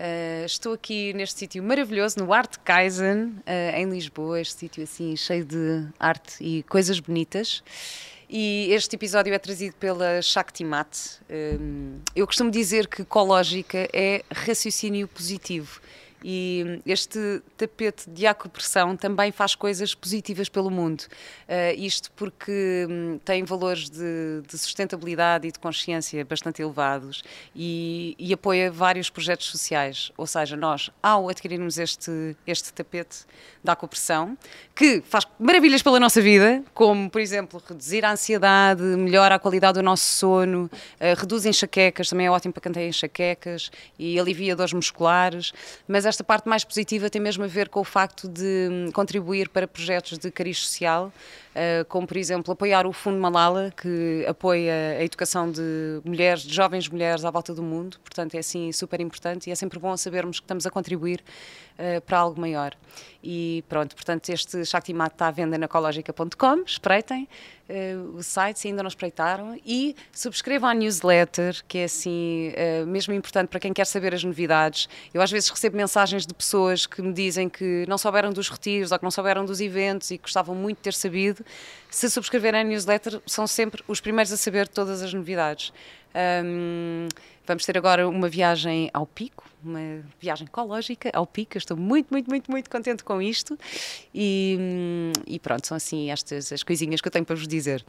Uh, estou aqui neste sítio maravilhoso, no Art Kaizen, uh, em Lisboa, este sítio assim cheio de arte e coisas bonitas. E este episódio é trazido pela Shakti Mat. Um, eu costumo dizer que ecológica é raciocínio positivo e este tapete de acupressão também faz coisas positivas pelo mundo. Uh, isto porque um, tem valores de, de, sustentabilidade e de consciência bastante elevados e, e, apoia vários projetos sociais. Ou seja, nós, ao adquirirmos este, este tapete de acupressão, que faz maravilhas pela nossa vida, como, por exemplo, reduzir a ansiedade, melhora a qualidade do nosso sono, uh, reduz enxaquecas, também é ótimo para quem tem enxaquecas e alivia dores musculares, mas esta parte mais positiva tem mesmo a ver com o facto de hum, contribuir para projetos de cariz social, eh, como por exemplo apoiar o Fundo Malala, que apoia a educação de mulheres, de jovens mulheres à volta do mundo, portanto é assim super importante e é sempre bom sabermos que estamos a contribuir uh, para algo maior. E pronto, portanto este Shaktimat está à venda na ecológica.com, espreitem uh, o site se ainda não espreitaram e subscrevam a newsletter, que é assim mesmo importante para quem quer saber as novidades. Eu às vezes recebo mensagens de pessoas que me dizem que não souberam dos retiros ou que não souberam dos eventos e que gostavam muito de ter sabido. Se subscreverem a newsletter, são sempre os primeiros a saber todas as novidades. Um, vamos ter agora uma viagem ao Pico, uma viagem ecológica ao Pico. estou muito, muito, muito, muito contente com isto. E, e, pronto, são assim estas as coisinhas que eu tenho para vos dizer.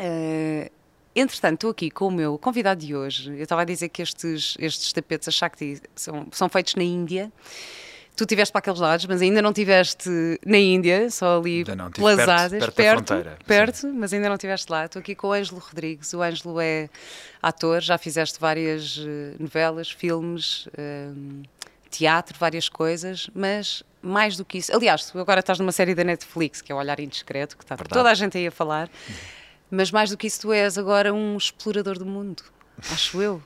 Uh, entretanto, estou aqui com o meu convidado de hoje. Eu estava a dizer que estes, estes tapetes, a Shakti, são, são feitos na Índia. Tu estiveste para aqueles lados, mas ainda não estiveste na Índia, só ali não, pelas perto, perto, perto, perto mas ainda não estiveste lá. Estou aqui com o Ângelo Rodrigues. O Ângelo é ator, já fizeste várias eh, novelas, filmes, um, teatro, várias coisas, mas mais do que isso. Aliás, tu agora estás numa série da Netflix, que é o Olhar Indiscreto, que está Verdade. toda a gente aí a falar, mas mais do que isso, tu és agora um explorador do mundo, acho eu.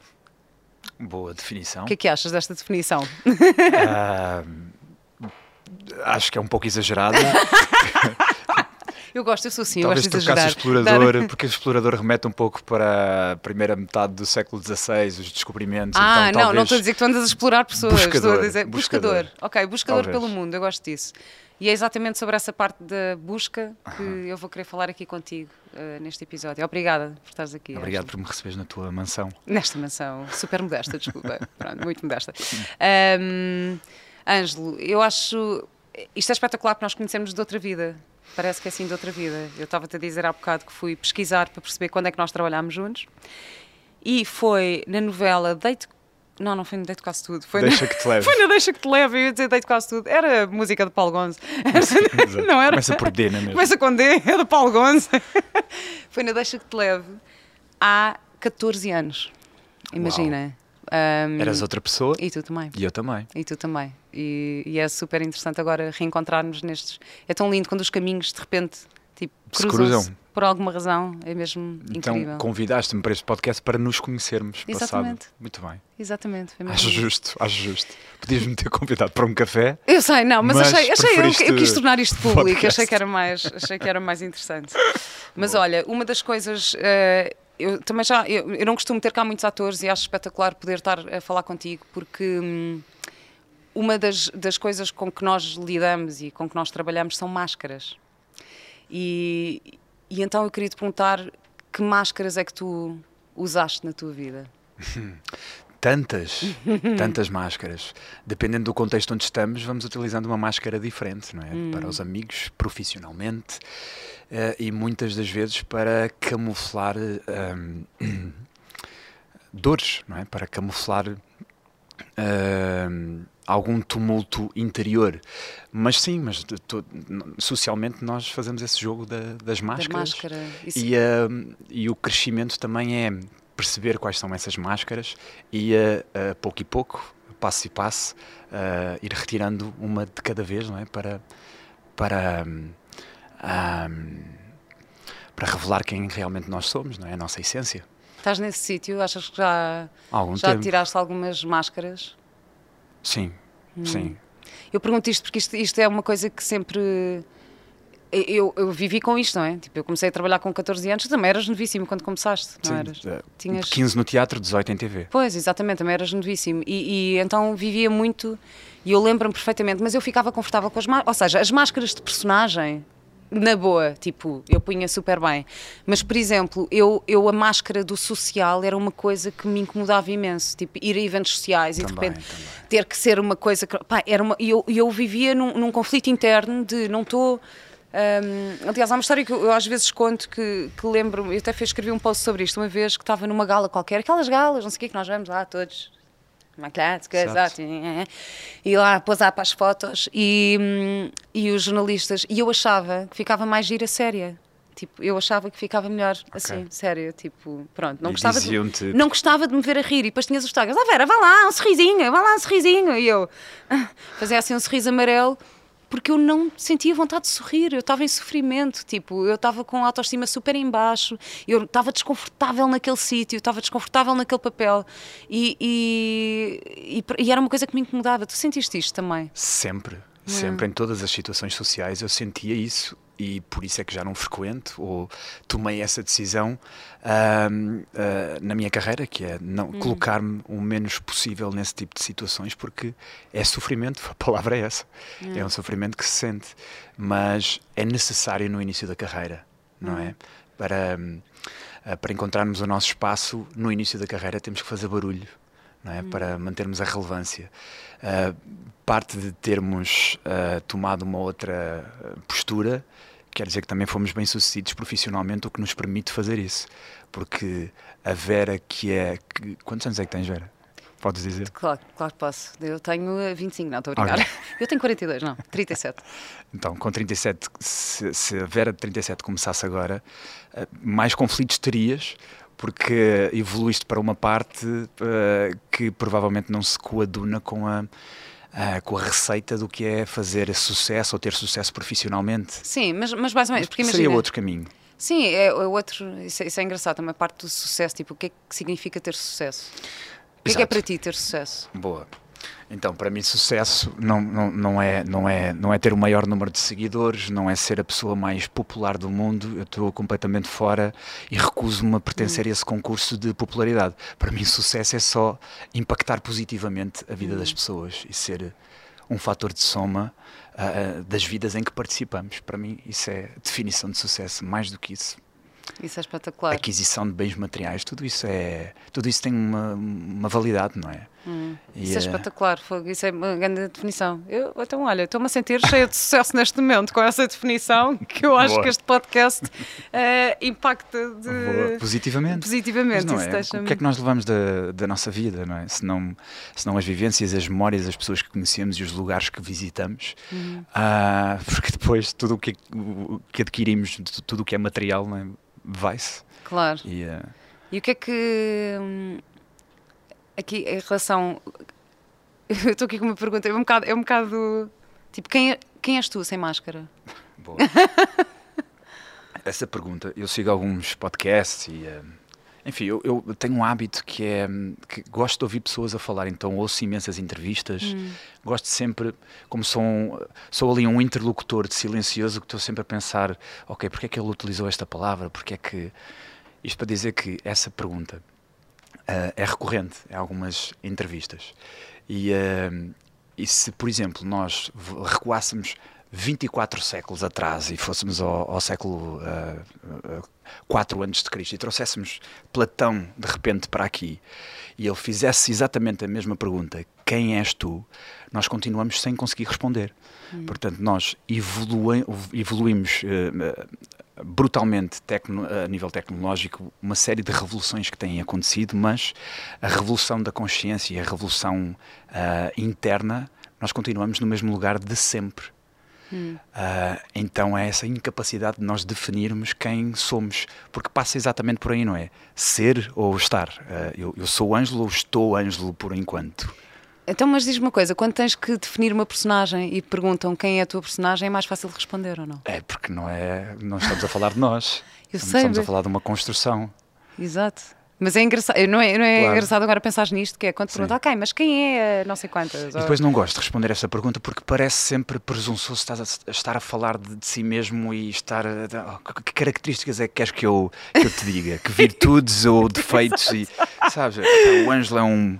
Boa definição. O que é que achas desta definição? Uh, acho que é um pouco exagerada. Eu gosto, eu sou assim, Talvez eu gosto de exagerar. explorador, Dar... porque o explorador remete um pouco para a primeira metade do século XVI, os descobrimentos. Ah, então, não, talvez... não estou a dizer que tu andas a explorar pessoas. Buscador. Estou a dizer buscador. buscador. Ok, buscador talvez. pelo mundo, eu gosto disso. E é exatamente sobre essa parte da busca que eu vou querer falar aqui contigo uh, neste episódio. Obrigada por estares aqui. Obrigado por me receberes na tua mansão. Nesta mansão, super modesta, desculpa. Pronto, muito modesta. Um, Ângelo, eu acho. Isto é espetacular que nós conhecemos de outra vida. Parece que é assim de outra vida. Eu estava-te a dizer há bocado que fui pesquisar para perceber quando é que nós trabalhámos juntos. E foi na novela Date não, não foi no Deito Quase Tudo. Foi Deixa no... que te leve. Foi no Deixa que te leve, eu ia dizer Deito Quase Tudo. Era música de Paulo Gonzo. não era? Começa por D, não é mesmo? Começa com D, é de Paulo Gonzo. foi no Deixa que te leve há 14 anos. Imagina. Um, Eras outra pessoa. E tu também. E eu também. E tu também. E, e é super interessante agora reencontrar-nos nestes. É tão lindo quando os caminhos de repente tipo, cruzam-se por alguma razão, é mesmo então, incrível. Então convidaste-me para este podcast para nos conhecermos Exatamente. passado. Muito bem. Exatamente. Foi acho justo, acho justo. Podias-me ter convidado para um café. Eu sei, não, mas, mas achei, achei eu, eu, quis tornar isto público, podcast. achei que era mais, achei que era mais interessante. Mas Boa. olha, uma das coisas. Uh, eu também já eu, eu, não costumo ter cá muitos atores e acho espetacular poder estar a falar contigo porque hum, uma das, das coisas com que nós lidamos e com que nós trabalhamos são máscaras. E, e então eu queria te perguntar que máscaras é que tu usaste na tua vida? Tantas, tantas máscaras. Dependendo do contexto onde estamos, vamos utilizando uma máscara diferente, não é? Hum. Para os amigos, profissionalmente, uh, e muitas das vezes para camuflar um, dores, não é? Para camuflar uh, algum tumulto interior. Mas sim, mas to, socialmente nós fazemos esse jogo da, das máscaras. máscara. E, uh, e o crescimento também é perceber quais são essas máscaras e uh, pouco e pouco, passo e passo, ir retirando uma de cada vez, não é? Para, para, um, para revelar quem realmente nós somos, não é? A nossa essência. Estás nesse sítio? Achas que já, algum já tempo. tiraste algumas máscaras? Sim, Hum. sim. Eu pergunto isto porque isto, isto é uma coisa que sempre. Eu, eu vivi com isto, não é? Tipo, eu comecei a trabalhar com 14 anos, também eras novíssimo quando começaste, não sim. eras? Eh, Tinhas- 15 no teatro, 18 em TV. Pois, exatamente, também eras novíssimo. E, e então vivia muito, e eu lembro-me perfeitamente, mas eu ficava confortável com as máscaras. Ou seja, as máscaras de personagem, na boa, tipo, eu punha super bem. Mas, por exemplo, eu, eu a máscara do social era uma coisa que me incomodava imenso. Tipo, ir a eventos sociais e de Também, repente também. ter que ser uma coisa que. Pá, era uma, e eu, eu vivia num, num conflito interno de não estou. hum, aliás, há uma história que eu, eu às vezes conto que, que lembro, eu até fiz, escrevi um post sobre isto uma vez que estava numa gala qualquer, aquelas galas, não sei o que, que nós vamos lá todos maquiados, coisas, Certo. ah, e lá posar para as fotos e, hum, e os jornalistas, e eu achava que ficava mais gira séria. Tipo, eu achava que ficava melhor assim, séria, tipo, pronto, não E gostava, de, não gostava de me ver a rir e depois tinhas os tagas, ah Vera, vá lá, um sorrisinho, vá lá, um sorrisinho, e eu fazia assim um sorriso amarelo porque eu não sentia vontade de sorrir, eu estava em sofrimento, tipo, eu estava com a autoestima super em baixo, eu estava desconfortável naquele sítio, estava desconfortável naquele papel e, e, e- e era uma coisa que me incomodava. Tu sentiste isto também? Sempre, Hum. sempre, em todas as situações sociais eu sentia isso e por isso é que já não frequento ou tomei essa decisão ahm, ah, na minha carreira, que é não Hum. colocar-me o menos possível nesse tipo de situações, porque é sofrimento, a palavra é essa, Hum. é um sofrimento que se sente, mas é necessário no início da carreira, não Hum. é? Para, hum, ah, para encontrarmos o nosso espaço no início da carreira temos que fazer barulho não é? para mantermos a relevância. Ah, parte de termos ah, tomado uma outra postura quer dizer que também fomos bem sucedidos profissionalmente, o que nos permite fazer isso. Porque a Vera, que é. Que, quantos anos é que tens, Vera? Podes dizer? Claro, claro que posso. Eu tenho eh, 25, não, estou a brincar. Ok. Eu tenho 42, não, 37. Então, com 37, se, se a Vera de 37 começasse agora, eh, mais conflitos terias, porque evoluíste para uma parte eh, que provavelmente não se coaduna com a, ah, com a receita do que é fazer sucesso ou ter sucesso profissionalmente. Sim, mas, mas mais ou menos, porque Seria imagina... outro caminho. Sim, é, é outro. Isso é, isso é engraçado também, a parte do sucesso. Tipo, o que é que significa ter sucesso? O que é que é para ti ter sucesso? Boa. Então, para mim, sucesso não, não, não, é, não, é, não é ter o maior número de seguidores, não é ser a pessoa mais popular do mundo. Eu estou completamente fora e recuso-me a pertencer a esse concurso de popularidade. Para mim, sucesso é só impactar positivamente a vida das pessoas e ser um fator de soma ah, das vidas em que participamos. Para mim, isso é definição de sucesso, mais do que isso Isso é espetacular. aquisição de bens materiais, tudo isso é, tudo isso tem uma, uma validade, não é? E, Isso é eh, espetacular, isso é uma grande definição. Eu, então, olha, estou-me a sentir cheia de sucesso neste momento com essa definição, que eu acho Boa. que este podcast eh, impacta de... Positivamente. positivamente. Não é? O que é que nós levamos da, da nossa vida, não é? Se não, se não as vivências, as memórias, as pessoas que conhecemos e os lugares que visitamos, Uhum. Ah, porque depois tudo o que, o que adquirimos, tu- tudo o que é material, não é? vai-se. Claro. E, ah, E o que é que. Hum, Aqui, em relação. Eu estou aqui com uma pergunta, é um bocado. É um bocado tipo, quem, é- quem és tu sem máscara? Boa. Essa pergunta, eu sigo alguns podcasts e. eh, enfim, eu, eu tenho um hábito que é hum, que gosto de ouvir pessoas a falar, então ouço imensas entrevistas, gosto sempre, como sou, um, sou ali um interlocutor de silencioso, que estou sempre a pensar, ok, porque é que ele utilizou esta palavra, porque é que. Isto para dizer que essa pergunta ah, é recorrente em algumas entrevistas. E, ah, e se, por exemplo, nós recuássemos 24 séculos atrás e fôssemos ao, ao século ah, ah, 4 antes de Cristo e trouxéssemos Platão de repente para aqui e ele fizesse exatamente a mesma pergunta, quem és tu? Nós continuamos sem conseguir responder. Portanto, nós evoluímos eh, brutalmente tecno- a nível tecnológico uma série de revoluções que têm acontecido, mas a revolução da consciência e a revolução ah, interna, nós continuamos no mesmo lugar de sempre. Ah, então é essa incapacidade de nós definirmos quem somos, porque passa exatamente por aí, não é? Ser ou estar. Ah, eu, eu sou Ângelo ou estou Ângelo por enquanto. Então, mas diz-me uma coisa: quando tens que definir uma personagem e perguntam quem é a tua personagem, é mais fácil de responder ou não? É porque não é. Não estamos a falar de nós. Eu estamos, sei, estamos a falar de uma construção. Exato. Mas é engraçado, não é, não é Claro. engraçado agora pensar nisto, que é quando perguntam, ok, mas quem é a não sei quantas? E depois não gosto de responder essa pergunta porque parece sempre presunçoso a, estar a falar de, de si mesmo e estar a, oh, que- que características é que queres que eu, que eu te diga? Que virtudes ou defeitos? E, sabes? O Ângelo é um.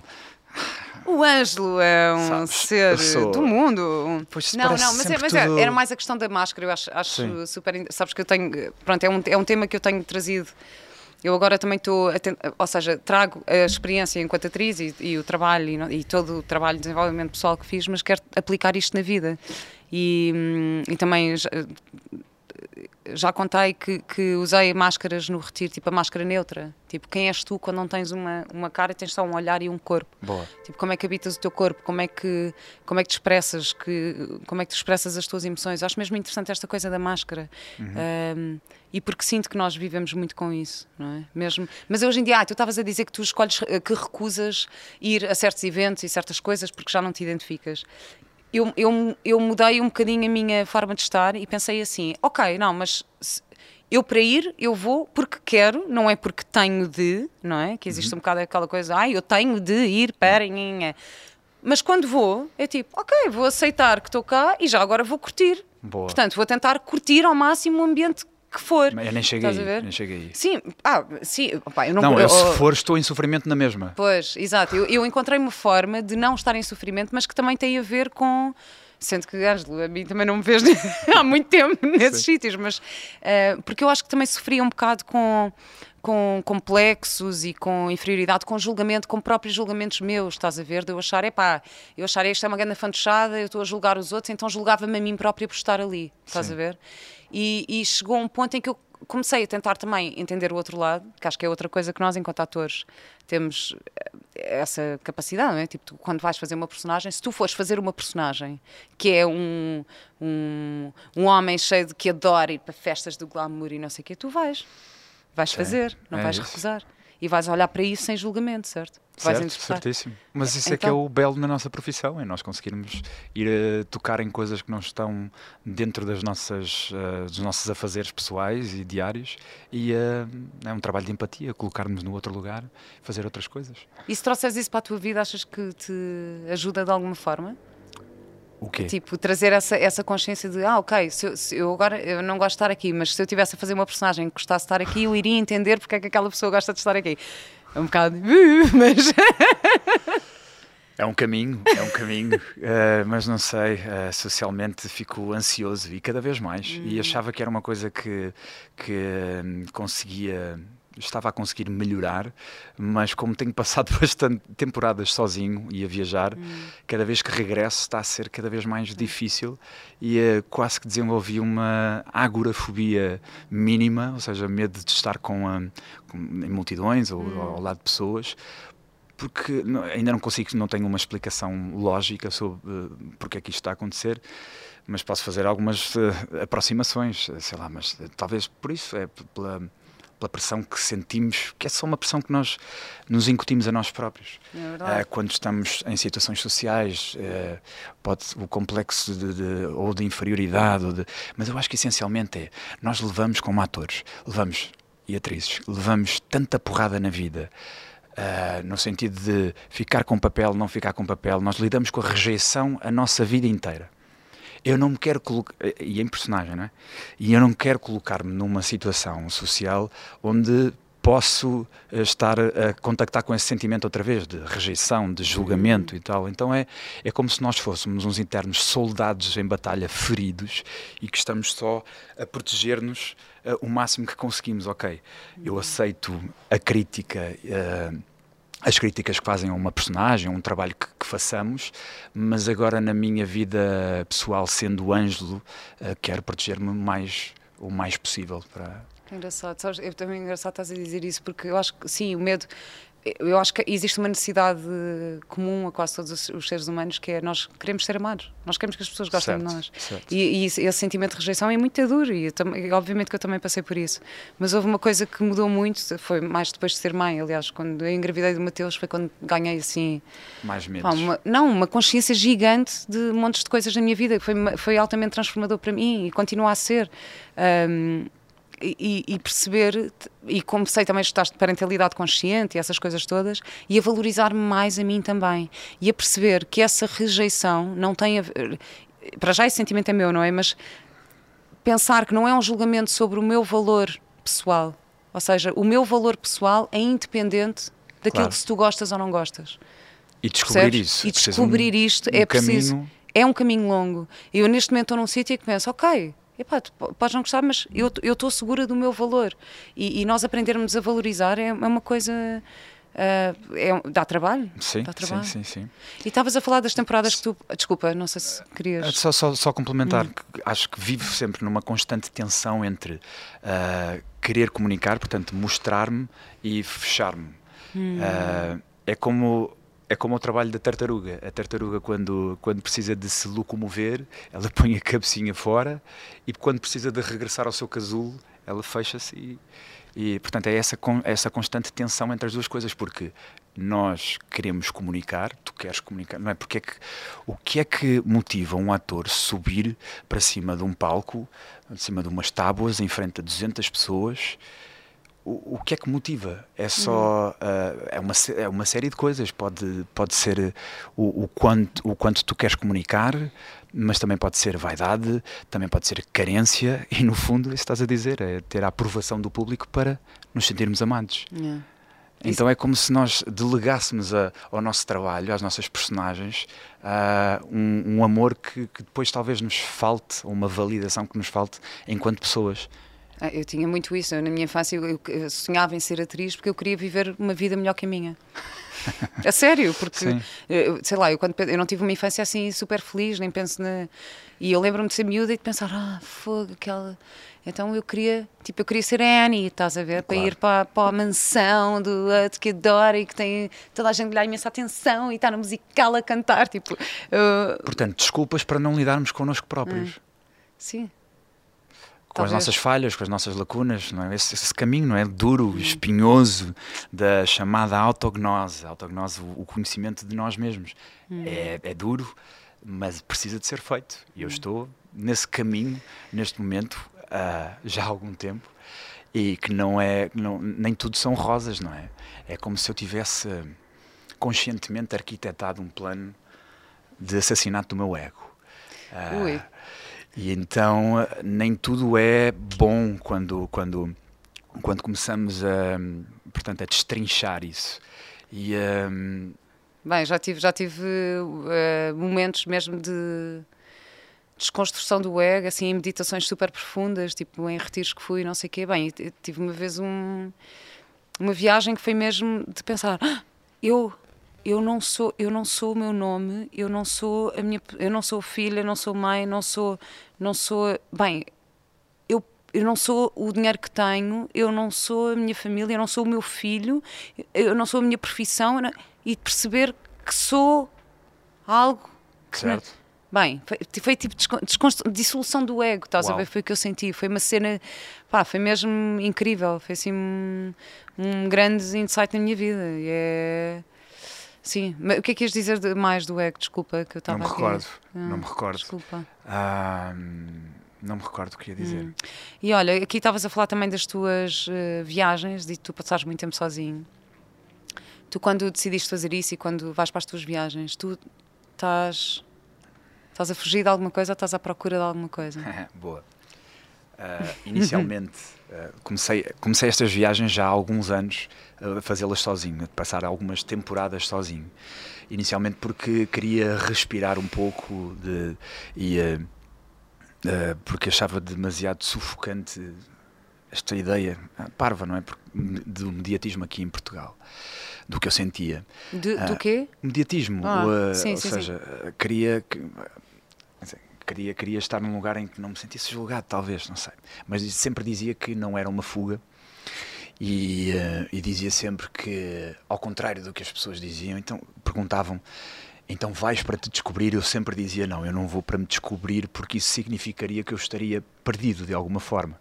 O Ângelo é um Sabes, ser sou- do mundo. Pois não, não, mas, é, mas é- tudo- era mais a questão da máscara, eu acho, acho super. Sabes que eu tenho. Pronto, é um, é um tema que eu tenho trazido. Eu agora também estou, ou seja, trago a experiência enquanto atriz e, e o trabalho e, e todo o trabalho de desenvolvimento pessoal que fiz, mas quero aplicar isto na vida. E, hum, e também já, contei que, que usei máscaras no retiro, tipo a máscara neutra. Tipo, quem és tu quando não tens uma, uma cara e tens só um olhar e um corpo? Boa. Tipo, como é que habitas o teu corpo? Como é que, como é que te expressas? Que, como é que expressas as tuas emoções? Acho mesmo interessante esta coisa da máscara. Um, e porque sinto que nós vivemos muito com isso, não é? Mesmo, mas hoje em dia, ah, tu estavas a dizer que tu escolhes, eh, que recusas ir a certos eventos e certas coisas porque já não te identificas. Eu, eu, eu mudei um bocadinho a minha forma de estar e pensei assim: ok, não, mas se- eu para ir, eu vou porque quero, não é porque tenho de, não é? Que existe um bocado aquela coisa, ah, eu tenho de ir para. nhinha." Mas quando vou, é tipo, ok, vou aceitar que estou cá e já agora vou curtir. Boa. Portanto, vou tentar curtir ao máximo o ambiente que for. Eu nem cheguei Estás a ver? Nem cheguei. Sim, ah, sim, opá, eu não, Não, eu, se for, estou em sofrimento na mesma. Pois, exato. Eu, eu encontrei uma forma de não estar em sofrimento, mas que também tem a ver com. Sendo que, Ângelo, a mim também não me vês há muito tempo nesses sítios, mas. eh, porque eu acho que também sofria um bocado com. Com complexos e com inferioridade, com julgamento, com próprios julgamentos meus, estás a ver? De eu achar, epá, eu achar isto é uma grande fantochada, eu estou a julgar os outros, então julgava-me a mim própria por estar ali, estás Sim. a ver? E, e chegou um ponto em que eu comecei a tentar também entender o outro lado, que acho que é outra coisa que nós, enquanto atores, temos eh, essa capacidade, não é? Tipo, tu, quando vais fazer uma personagem, se tu fores fazer uma personagem que é um, um, um homem cheio de que adora ir para festas do glamour e não sei o quê, tu vais. Vais fazer, não é vais isso. recusar. E vais olhar para isso sem julgamento, certo? Vais Certo, interpretar. certíssimo. Mas isso é que é Então- o belo na nossa profissão, é nós conseguirmos ir a tocar em coisas que não estão dentro das nossas, eh, dos nossos afazeres pessoais e diários e eh, é um trabalho de empatia, colocar-nos no outro lugar, fazer outras coisas. E se trouxeres isso para a tua vida, achas que te ajuda de alguma forma? O quê? Tipo, trazer essa, essa consciência de, ah, ok, se eu, se eu agora eu não gosto de estar aqui, mas se eu tivesse a fazer uma personagem que gostasse de estar aqui, eu iria entender porque é que aquela pessoa gosta de estar aqui. É um bocado, mas É um caminho, é um caminho, eh, mas não sei, eh, socialmente fico ansioso e cada vez mais. E achava que era uma coisa que, que hum, conseguia, estava a conseguir melhorar, mas como tenho passado bastante temporadas sozinho e a viajar, cada vez que regresso está a ser cada vez mais difícil e eh, quase que desenvolvi uma agorafobia mínima, ou seja, medo de estar com, a- com- em multidões ou ao lado de pessoas, porque ainda não consigo, não tenho uma explicação lógica sobre eh, porque é que isto está a acontecer, mas posso fazer algumas eh, aproximações, sei lá, mas eh, talvez por isso, é pela, pela pressão que sentimos, que é só uma pressão que nós nos incutimos a nós próprios. É. Eh, quando estamos em situações sociais, eh, pode o complexo de, de- ou de inferioridade, ou de- mas eu acho que essencialmente é, nós levamos como atores, levamos, e atrizes, levamos tanta porrada na vida, ah, no sentido de ficar com papel, não ficar com papel, nós lidamos com a rejeição a nossa vida inteira. Eu não me quero colocar, e em personagem, não é? E eu não quero colocar-me numa situação social onde posso eh, estar a contactar com esse sentimento outra vez, de rejeição, de julgamento e tal. Então é, é como se nós fôssemos uns internos soldados em batalha feridos e que estamos só a proteger-nos eh, o máximo que conseguimos. Ok, eu aceito a crítica. eh, as críticas que fazem a uma personagem, a um trabalho que, que façamos, mas agora na minha vida pessoal, sendo Ângelo, eh, quero proteger-me mais, o mais possível para, engraçado, sabes, eu também é engraçado estás a dizer isso, porque eu acho que sim, o medo eu acho que existe uma necessidade comum a quase todos os seres humanos que é nós queremos ser amados, nós queremos que as pessoas gostem certo, de nós. E, e, esse sentimento de rejeição é muito duro e, obviamente que eu também passei por isso. Mas houve uma coisa que mudou muito, foi mais depois de ser mãe, aliás, quando eu engravidei do Mateus foi quando ganhei assim. Mais uma, não, uma consciência gigante de montes de coisas na minha vida, que foi, foi altamente transformador para mim e continua a ser. Um, e, e, perceber, e comecei também a estudar de parentalidade consciente e essas coisas todas, e a valorizar-me mais a mim também. E a perceber que essa rejeição não tem a ver. Para já esse sentimento é meu, não é? Mas pensar que não é um julgamento sobre o meu valor pessoal. Ou seja, o meu valor pessoal é independente daquilo claro. que se tu gostas ou não gostas. E descobrir Percebes? isso. E descobrir um, isto um é preciso. Caminho... É um caminho longo. Eu neste momento estou num sítio e penso, ok, Epá, tu podes não gostar, mas eu estou segura do meu valor. E, e, nós aprendermos a valorizar é, é uma coisa. Uh, é, dá trabalho? Sim, dá trabalho. sim, sim, sim. E estavas a falar das temporadas que tu. Desculpa, não sei se querias. É só, só, só complementar, hum. que acho que vivo sempre numa constante tensão entre uh, querer comunicar, portanto, mostrar-me e fechar-me. Hum. Uh, é como é como o trabalho da tartaruga. A tartaruga, quando, quando precisa de se locomover, ela põe a cabecinha fora e quando precisa de regressar ao seu casulo, ela fecha-se e, e, portanto, é essa, essa constante tensão entre as duas coisas, porque nós queremos comunicar, tu queres comunicar, não é? Porque é que, o que é que motiva um ator subir para cima de um palco, de cima de umas tábuas, em frente a 200 pessoas, o, o que é que motiva? É só uh, é, uma, é uma série de coisas. Pode, pode ser o, o, quanto, o quanto tu queres comunicar, mas também pode ser vaidade, também pode ser carência, e no fundo, isso estás a dizer, é ter a aprovação do público para nos sentirmos amados. Yeah. Então é como se nós delegássemos a, ao nosso trabalho, às nossas personagens, uh, um, um, amor que, que depois talvez nos falte, ou uma validação que nos falte enquanto pessoas. Ah, eu tinha muito isso. na minha infância eu, eu, sonhava em ser atriz porque eu queria viver uma vida melhor que a minha. a sério, porque, eu, sei lá, eu, quando, eu não tive uma infância assim super feliz, nem penso na. E eu lembro-me de ser miúda e de pensar, ah, fogo, aquela. Então eu queria, tipo, eu queria ser a Annie, estás a ver? Para ir para, para a mansão do outro que adora e que tem toda a gente lhe dá imensa atenção e está no musical a cantar, tipo. Uh... Portanto, desculpas para não lidarmos connosco próprios. Hum. Sim com Talvez. as nossas falhas, com as nossas lacunas, não é? esse, esse caminho não é duro, hum. espinhoso da chamada autognose, autognose, o conhecimento de nós mesmos. Hum. É, é, duro, mas precisa de ser feito. E eu hum. estou nesse caminho neste momento uh, já há algum tempo e que não é não, nem tudo são rosas, não é? É como se eu tivesse conscientemente arquitetado um plano de assassinato do meu ego. Uh, Ui. E então nem tudo é bom quando, quando, quando começamos a, portanto, a destrinchar isso. E, um... Bem, já tive, já tive uh, momentos mesmo de desconstrução do ego, assim, em meditações super profundas, tipo em retiros que fui, não sei o quê. Bem, tive uma vez um, uma viagem que foi mesmo de pensar, ah, eu eu não sou eu não sou o meu nome eu não sou a minha eu não sou filha não sou mãe não sou não sou bem eu eu não sou o dinheiro que tenho eu não sou a minha família eu não sou o meu filho eu não sou a minha profissão não, e perceber que sou algo que certo. Bem, foi, foi tipo dissolução do ego, estás Uau. a ver? Foi o que eu senti. Foi uma cena, pá, foi mesmo incrível. Foi assim um, um grande insight na minha vida. E é Sim, mas o que é que ias dizer de, mais do ego? Desculpa, que eu estava Não me aqui. recordo, ah, não me recordo. Desculpa. Ah, não me recordo o que ia dizer. Hum. E olha, aqui estavas a falar também das tuas uh, viagens, de tu passares muito tempo sozinho. Tu, quando decidiste fazer isso e quando vais para as tuas viagens, tu estás, estás a fugir de alguma coisa ou estás à procura de alguma coisa? Boa. Uh, inicialmente, uh, comecei, comecei estas viagens já há alguns anos a fazê-las sozinho, a passar algumas temporadas sozinho. Inicialmente porque queria respirar um pouco de, e uh, porque achava demasiado sufocante esta ideia parva, não é? Do mediatismo aqui em Portugal, do que eu sentia. De, do quê? Mediatismo, ah, sim, ou sim, seja, sim. queria queria, queria estar num lugar em que não me sentisse julgado, talvez, não sei. Mas sempre dizia que não era uma fuga. E, uh, e dizia sempre que, ao contrário do que as pessoas diziam, então perguntavam então vais para te descobrir? Eu sempre dizia não, eu não vou para me descobrir porque isso significaria que eu estaria perdido de alguma forma.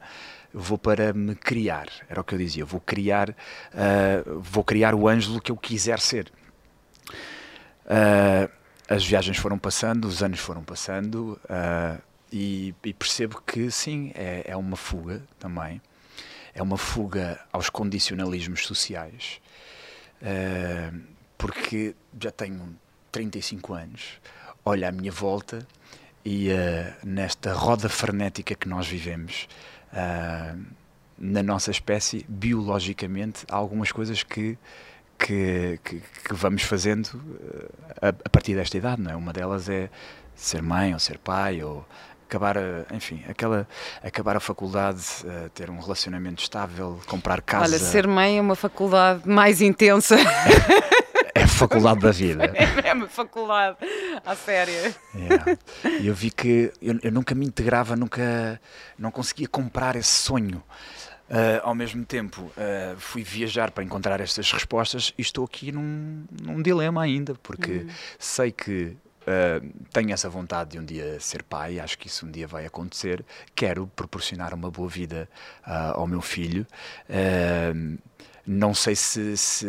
vou para me criar, era o que eu dizia. Vou criar, uh, vou criar o Ângelo que eu quiser ser. Uh, as viagens foram passando, os anos foram passando uh, e, e, percebo que sim, é, é uma fuga também. É uma fuga aos condicionalismos sociais, porque já tenho 35 anos, olho à minha volta e uh, nesta roda frenética que nós vivemos, uh, na nossa espécie, biologicamente, há algumas coisas que, que, que, que vamos fazendo uh, a, a, partir desta idade, não é? Uma delas é ser mãe ou ser pai ou acabar, a, enfim, aquela, acabar a faculdade, ter um relacionamento estável, comprar casa. Olha, ser mãe é uma faculdade mais intensa. É a faculdade da vida. É, é uma faculdade, à sério. E eu vi que eu, eu, nunca me integrava, nunca não conseguia comprar esse sonho. Uh, ao mesmo tempo, uh, fui viajar para encontrar estas respostas e estou aqui num, num dilema ainda, porque hum. sei que Uh, tenho essa vontade de um dia ser pai, acho que isso um dia vai acontecer. Quero proporcionar uma boa vida uh, ao meu filho. Uh, não sei se, se,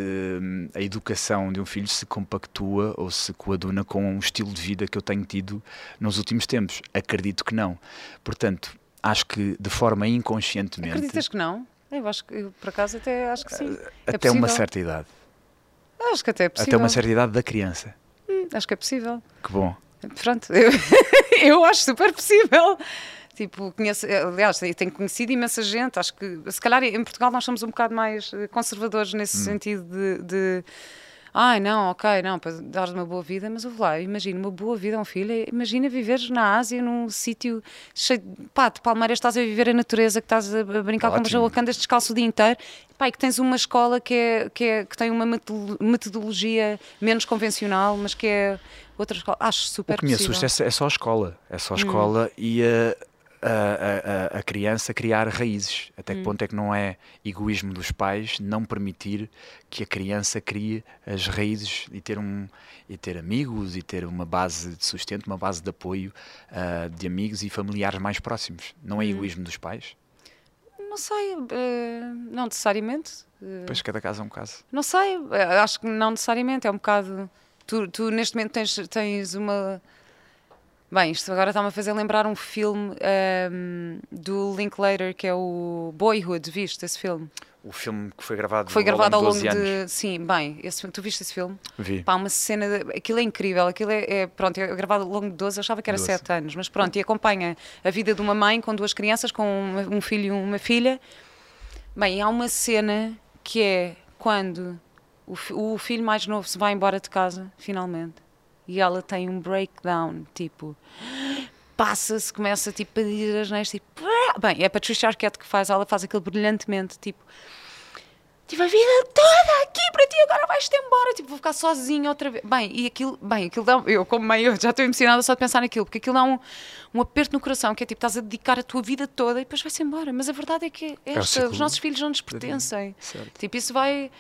a educação de um filho se compactua ou se coaduna com o estilo de vida que eu tenho tido nos últimos tempos. Acredito que não. Portanto, acho que de forma inconscientemente. Acreditas que não? Eu acho que, eu, por acaso, até acho que sim. É até uma certa idade. Acho que até é possível. Até uma certa idade da criança. Hum, acho que é possível. Que bom. Pronto, eu, eu acho super possível. Tipo, conheço, aliás, tenho conhecido imensa gente. Acho que, se calhar, em Portugal nós somos um bocado mais eh, conservadores nesse hum. sentido de, de ai não, ok, não, para dar uma boa vida, mas eu vou lá, imagina uma boa vida a um filho, imagina viveres na Ásia, num sítio cheio de, pá, de palmeiras, estás a viver a natureza, que estás a brincar Ótimo. com umas jawacandas descalço o dia inteiro, pá, e que tens uma escola que, é, que, é, que tem uma metodologia menos convencional, mas que é outra escola, acho super o que me assusta é, é só a escola, é só a hum. escola hum. e a a, a, a, criança criar raízes. Até que hum. ponto é que não é egoísmo dos pais não permitir que a criança crie as raízes e ter, um, e ter amigos e ter uma base de sustento, uma base de apoio uh, de amigos e familiares mais próximos. Não é hum. egoísmo dos pais? Não sei, uh, não necessariamente. Uh, pois cada caso é um caso. Não sei, acho que não necessariamente, é um bocado. Tu, tu neste momento tens, tens uma Bem, isto agora está-me a fazer lembrar um filme um, do Linklater que é o Boyhood, viste esse filme? O filme que foi gravado, foi gravado ao longo, de, anos. Sim, bem, esse, tu viste esse filme? Vi. Pá, uma cena. De, aquilo é incrível, aquilo é, é, Pronto, é gravado ao longo de 12, achava que era 7 anos, mas pronto, e acompanha a vida de uma mãe com duas crianças, com um, um filho e uma filha. Bem, há uma cena que é quando o, o filho mais novo se vai embora de casa, finalmente e ela tem um breakdown, tipo, passa-se, começa tipo, a dizer as neiras, tipo, bem, é a Patricia Arquette que faz, ela faz aquilo brilhantemente, tipo, tive a vida toda aqui para ti, agora vais-te embora, tipo, vou ficar sozinha outra vez. Bem, e aquilo, bem, aquilo dá, eu como mãe, eu já estou emocionada só de pensar naquilo, porque aquilo dá um, um aperto no coração, que é tipo, estás a dedicar a tua vida toda e depois vai-se embora, mas a verdade é que é esta, é os nossos filhos não nos pertencem. Certo. Tipo, isso vai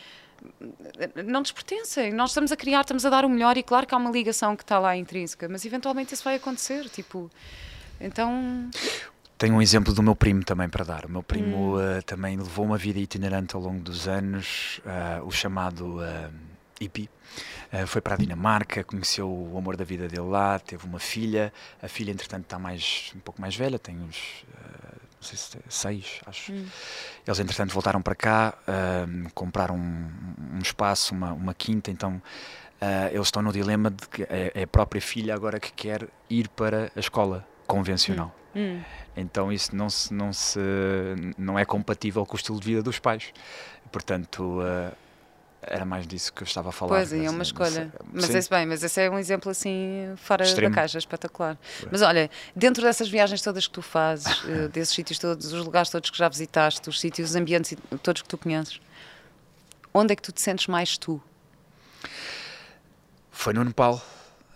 não nos pertencem. Nós estamos a criar, estamos a dar o melhor e claro que há uma ligação que está lá intrínseca, mas eventualmente isso vai acontecer, tipo, então... Tenho um exemplo do meu primo também para dar. O meu primo hum. uh, também levou uma vida itinerante ao longo dos anos, uh, o chamado uh, hippie. Uh, foi para a Dinamarca, conheceu o amor da vida dele lá, teve uma filha. A filha, entretanto, está mais, um pouco mais velha, tem uns não sei se é seis, acho. Hum. Eles, entretanto, voltaram para cá, uh, compraram um, um, espaço, uma, uma quinta, então uh, eles estão no dilema de que é, é, a própria filha agora que quer ir para a escola convencional. Hum. Hum. Então isso não, se, não, se, não é compatível com o estilo de vida dos pais. Portanto, uh, era mais disso que eu estava a falar. Pois, é uma escolha. Mas, esse, bem, mas esse é um exemplo assim fora Extremo. da caixa, espetacular. Mas olha, dentro dessas viagens todas que tu fazes, eh, desses sítios todos, os lugares todos que já visitaste, os sítios, os ambientes todos que tu conheces, onde é que tu te sentes mais tu? Foi no Nepal,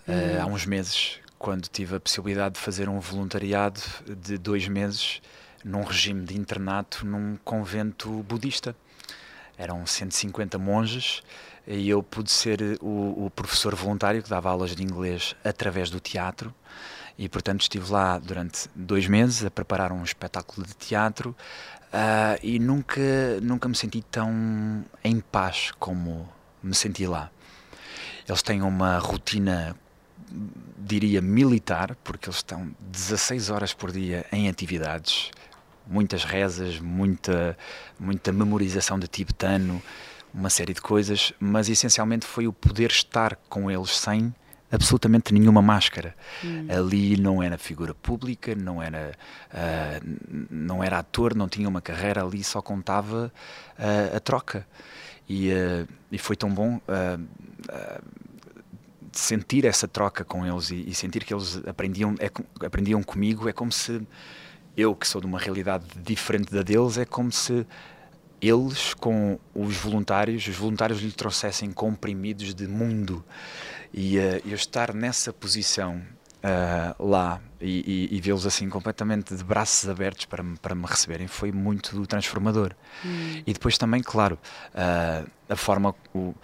hum. uh, há uns meses, quando tive a possibilidade de fazer um voluntariado de dois meses num regime de internato num convento budista. Eram 150 monges e eu pude ser o, o professor voluntário que dava aulas de inglês através do teatro. E portanto estive lá durante dois meses a preparar um espetáculo de teatro uh, e nunca nunca me senti tão em paz como me senti lá. Eles têm uma rotina diria militar porque eles estão 16 horas por dia em atividades muitas rezas muita muita memorização de tibetano uma série de coisas mas essencialmente foi o poder estar com eles sem absolutamente nenhuma máscara. Hum. Ali não era figura pública, não era, uh, não era ator, não tinha uma carreira, ali só contava uh, a troca. E, uh, e, foi tão bom sentir essa troca com eles e, e, sentir que eles aprendiam, é, aprendiam comigo. É como se eu, que sou de uma realidade diferente da deles, é como se eles com os voluntários, os voluntários lhe trouxessem comprimidos de mundo e uh, eu estar nessa posição uh, lá e, e, e vê-los assim completamente de braços abertos para me, para me receberem foi muito transformador. Hum. E depois também, claro, uh, a forma, o,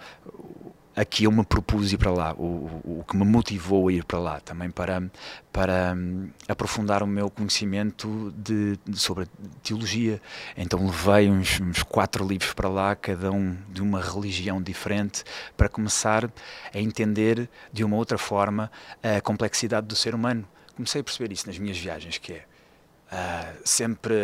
a que eu me propus ir para lá, o, o, o, que me motivou a ir para lá, também para, para um, aprofundar o meu conhecimento de, de, sobre teologia. Então levei uns, uns, quatro livros para lá, cada um de uma religião diferente, para começar a entender de uma outra forma a complexidade do ser humano. Comecei a perceber isso nas minhas viagens, que é uh, sempre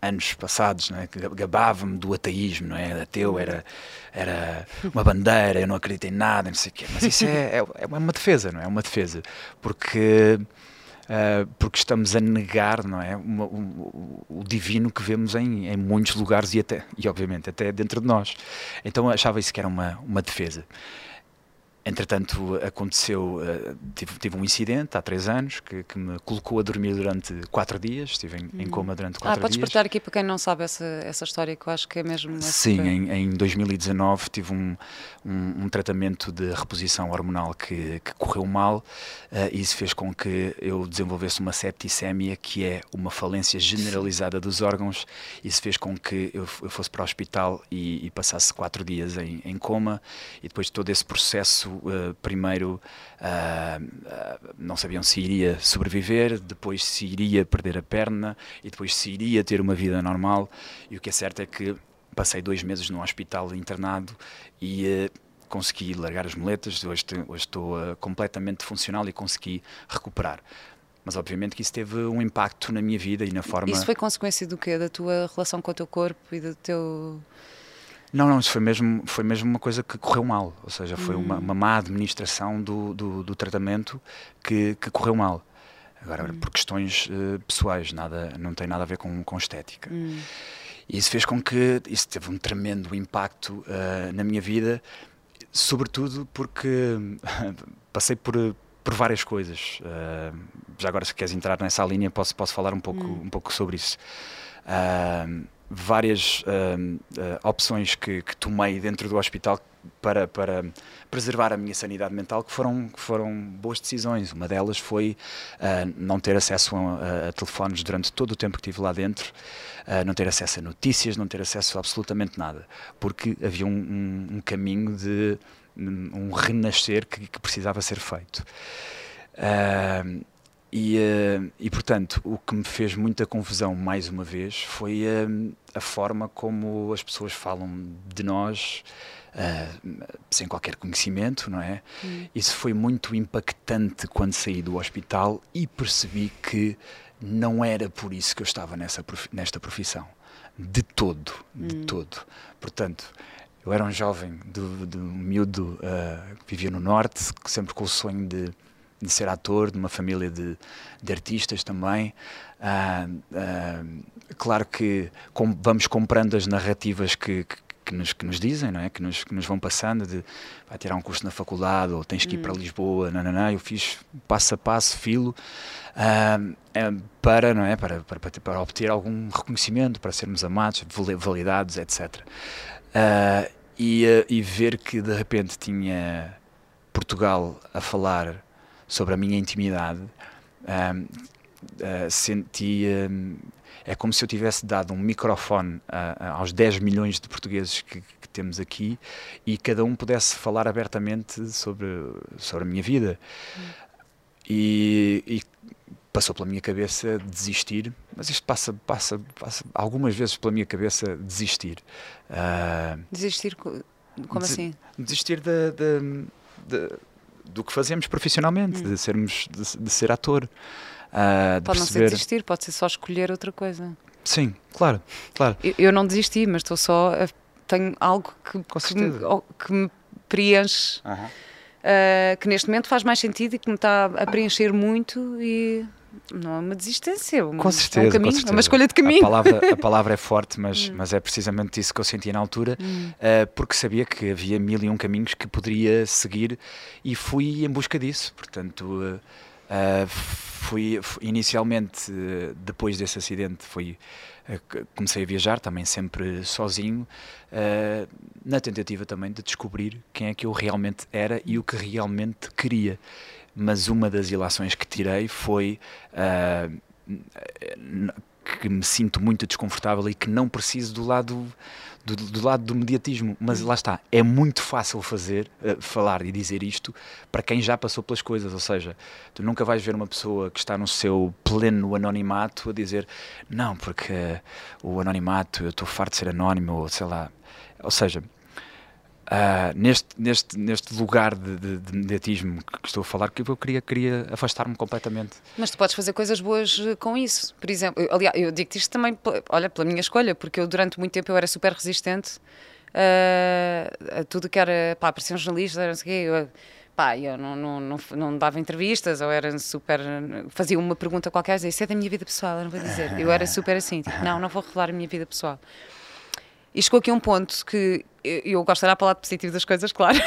anos passados, não é? gabava-me do ateísmo, não é? Ateu era, era uma bandeira, eu não acredito em nada, não sei o quê. Mas isso é, é, é uma defesa, não é? É uma defesa. Porque. Uh, porque estamos a negar não é uma, um, o divino que vemos em, em muitos lugares e até e obviamente até dentro de nós então achava isso que era uma uma defesa Entretanto, aconteceu, uh, tive, tive, um incidente há três anos que, que, me colocou a dormir durante quatro dias, estive em, em uhum. coma durante quatro ah, dias. podes partilhar aqui para quem não sabe essa, essa história que eu acho que é mesmo... Sim, em, em 2019 tive um, um, um, tratamento de reposição hormonal que, que correu mal uh, e isso fez com que eu desenvolvesse uma septicemia, que é uma falência generalizada dos órgãos, isso fez com que eu, eu fosse para o hospital e, e passasse quatro dias em, em coma e depois de todo esse processo uh, primeiro uh, não sabiam se iria sobreviver, depois se iria perder a perna e depois se iria ter uma vida normal. E o que é certo é que passei dois meses no hospital internado e consegui largar as moletas. Hoje, hoje estou completamente funcional e consegui recuperar. Mas obviamente que isso teve um impacto na minha vida e na forma. Isso foi consequência do quê? Da tua relação com o teu corpo e do teu não, não, isso foi mesmo, foi mesmo uma coisa que correu mal, ou seja, foi uma, hum. uma má administração do, do, do tratamento que, que, correu mal. Agora, hum. por questões uh, pessoais, nada, não tem nada a ver com, com estética. Hum. E isso fez com que isso teve um tremendo impacto uh, na minha vida, sobretudo porque passei por, por várias coisas. Uh, já agora, se queres entrar nessa linha, posso, posso falar um pouco, hum. um pouco sobre isso. Uh, várias uh, uh, opções que, que, tomei dentro do hospital para, para preservar a minha sanidade mental que foram, que foram boas decisões. Uma delas foi uh, não ter acesso a, a, telefones durante todo o tempo que estive lá dentro, não ter acesso a notícias, não ter acesso a absolutamente nada, porque havia um, um, um caminho de um renascer que, que precisava ser feito. Uh, e, uh, e, portanto, o que me fez muita confusão, mais uma vez, foi uh, a forma como as pessoas falam de nós uh, sem qualquer conhecimento, não é? Hum. Isso foi muito impactante quando saí do hospital e percebi que não era por isso que eu estava nessa, nesta profissão. De todo, de hum. todo. Portanto, eu era um jovem, de, de um miúdo que vivia no Norte, sempre com o sonho de de ser ator, de uma família de, de artistas também. Uh, uh, claro que com, vamos comprando as narrativas que, que, que, nos, que nos dizem, não é? que, nos, que nos vão passando, de vai tirar um curso na faculdade ou tens que ir hum. para Lisboa, não, não, não, eu fiz passo a passo, filo, uh, para, não é? Para, para, para, obter algum reconhecimento, para sermos amados, validados, etc. e, e ver que de repente tinha Portugal a falar sobre a minha intimidade, um, uh, senti. Um, é como se eu tivesse dado um microfone aos 10 milhões de portugueses que, que, temos aqui e cada um pudesse falar abertamente sobre, sobre a minha vida. Hum. E, e, passou pela minha cabeça desistir, mas isto passa, passa, passa algumas vezes pela minha cabeça desistir. Uh, desistir como des, assim? Desistir de, de, de, do que fazemos profissionalmente, hum. de sermos de, de ser ator. Uh, pode não ser desistir, pode ser só escolher outra coisa. Sim, claro, claro. Eu, eu não desisti, mas estou só. A, tenho algo que, que, me, que me preenche. Uh -huh. uh, que neste momento faz mais sentido e que me está a preencher muito e não é uma desistência, é um, com certeza, é um caminho, certeza. é uma escolha de caminho. A palavra, a palavra é forte, mas, hum. mas é precisamente isso que eu sentia na altura, uh, porque sabia que havia mil e um caminhos que poderia seguir e fui em busca disso. Portanto, uh, Uh, fui, inicialmente, depois desse acidente, fui, comecei a viajar também sempre sozinho, uh, na tentativa também de descobrir quem é que eu realmente era e o que realmente queria. Mas uma das ilações que tirei foi que me sinto muito desconfortável e que não preciso do lado do, do, lado do mediatismo, mas lá está, é muito fácil fazer, uh, falar e dizer isto para quem já passou pelas coisas, ou seja, tu nunca vais ver uma pessoa que está no seu pleno anonimato a dizer não, porque uh, o anonimato, eu estou farto de ser anónimo, ou sei lá, ou seja, Uh, neste, neste, neste lugar de, de, de, mediatismo que estou a falar, que eu queria, queria afastar-me completamente. Mas tu podes fazer coisas boas eh, com isso. Por exemplo, eu, aliás, eu digo-te isto também, olha, pela minha escolha, porque eu durante muito tempo eu era super resistente uh, a tudo que era, pá, parecia um jornalista, não sei o quê, eu, pá, eu não, não, não, não, dava entrevistas, ou era super. fazia uma pergunta qualquer, dizia, isso é da minha vida pessoal, eu não vou dizer. Eu era super assim, tipo, não, não vou revelar a minha vida pessoal. E chegou aqui um ponto que eu gosto de olhar para o lado positivo das coisas, claro.